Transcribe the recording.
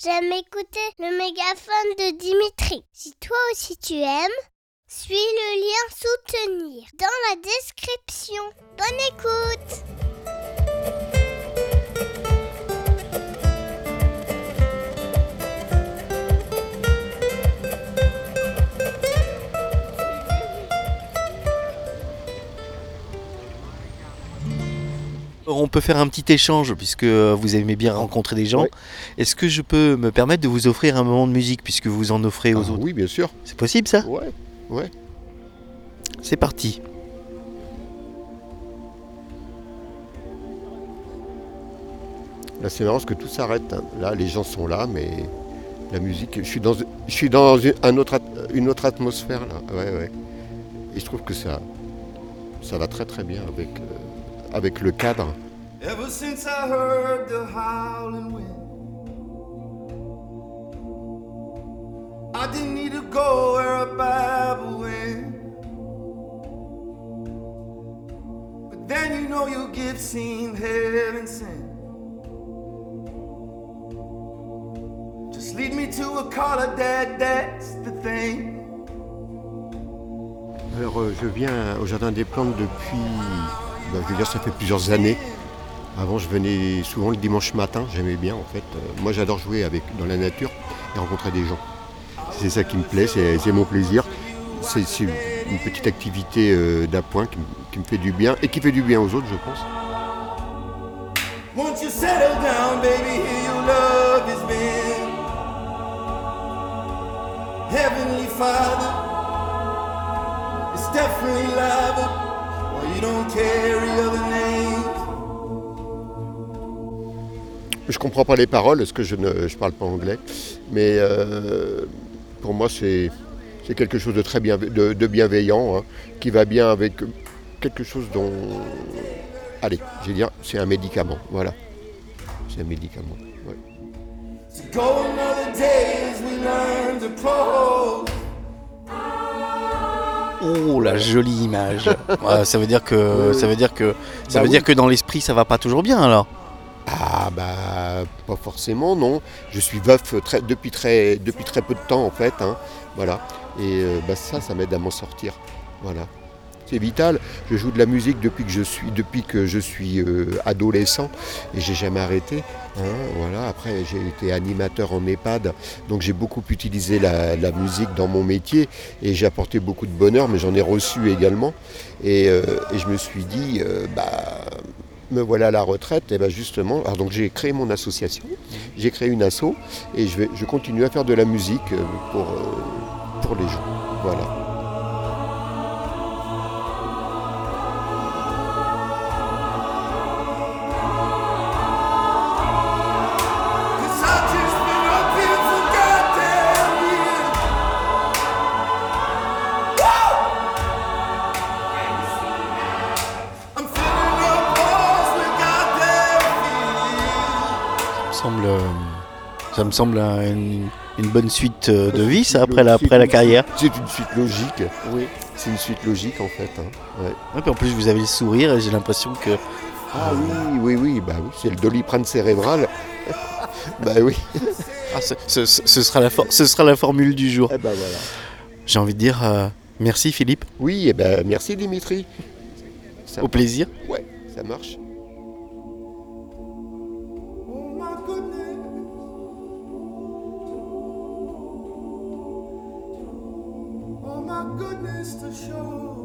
j'aime écouter le mégaphone de Dimitri. Si toi aussi tu aimes, suis le lien soutenir dans la description. Bonne écoute On peut faire un petit échange puisque vous aimez bien rencontrer des gens. Ouais. Est-ce que je peux me permettre de vous offrir un moment de musique puisque vous en offrez aux Ah autres oui, bien sûr. C'est possible ça Ouais. C'est parti. Là, c'est marrant parce que tout s'arrête. hein. Là, les gens sont là, mais la musique, je suis dans, je suis dans une, un autre, at- une autre atmosphère là. Ouais, ouais. Et je trouve que ça, ça va très très bien avec, euh, avec le cadre. Ever since I heard the howling wind, I didn't need to go where a Bible went. But then you know your gift seemed heaven sent. Just lead me to a caller, Dad, that's the thing. Alors, euh, je viens au Jardin des Plantes depuis, je veux dire, ça fait plusieurs années. Avant, je venais souvent le dimanche matin, j'aimais bien en fait. Moi, j'adore jouer avec, dans la nature et rencontrer des gens. C'est ça qui me plaît, c'est mon plaisir. C'est une petite activité euh, d'appoint qui, me- fait du bien et qui fait du bien aux autres, je pense. Baby? Here love. Heavenly Father, it's definitely love. Je comprends pas les paroles parce que je ne je parle pas anglais, mais euh, pour moi c'est quelque chose de très bien de, de bienveillant hein, qui va bien avec quelque chose dont allez je vais dire c'est un médicament voilà. C'est un médicament ouais. Oh la jolie image. Ouais, ça veut dire que ça veut dire que ça Bah veut oui. dire que dans l'esprit ça va pas toujours bien alors. ah bah pas forcément non je suis veuf très, depuis très depuis très peu de temps en fait hein, voilà et euh, bah, ça ça m'aide à m'en sortir voilà c'est vital. Je joue de la musique depuis que je suis depuis que je suis euh, adolescent et j'ai jamais arrêté hein, voilà. Après j'ai été animateur en EHPAD donc j'ai beaucoup utilisé la, musique dans mon métier et j'ai apporté beaucoup de bonheur mais j'en ai reçu également. Et, euh, je me suis dit euh, bah me voilà à la retraite, et ben justement, donc j'ai créé mon association, j'ai créé une asso et je continue à faire de la musique pour, les gens. Semble euh, ça me semble un- une, une bonne suite euh, de vie ça après la après la carrière. C'est une suite logique. Oui. C'est une suite logique en fait. hein. Ouais. Ouais, puis en plus vous avez le sourire et j'ai l'impression que Ah oui, oui, oui, bah oui, c'est le doliprane cérébral. bah oui. ah, ce, ce- sera la for- ce sera la formule du jour. Eh ben voilà. J'ai envie de dire euh, merci Philippe, Oui, et ben merci Dimitri. Ça, au plaisir. ouais, ça marche. Goodness to show.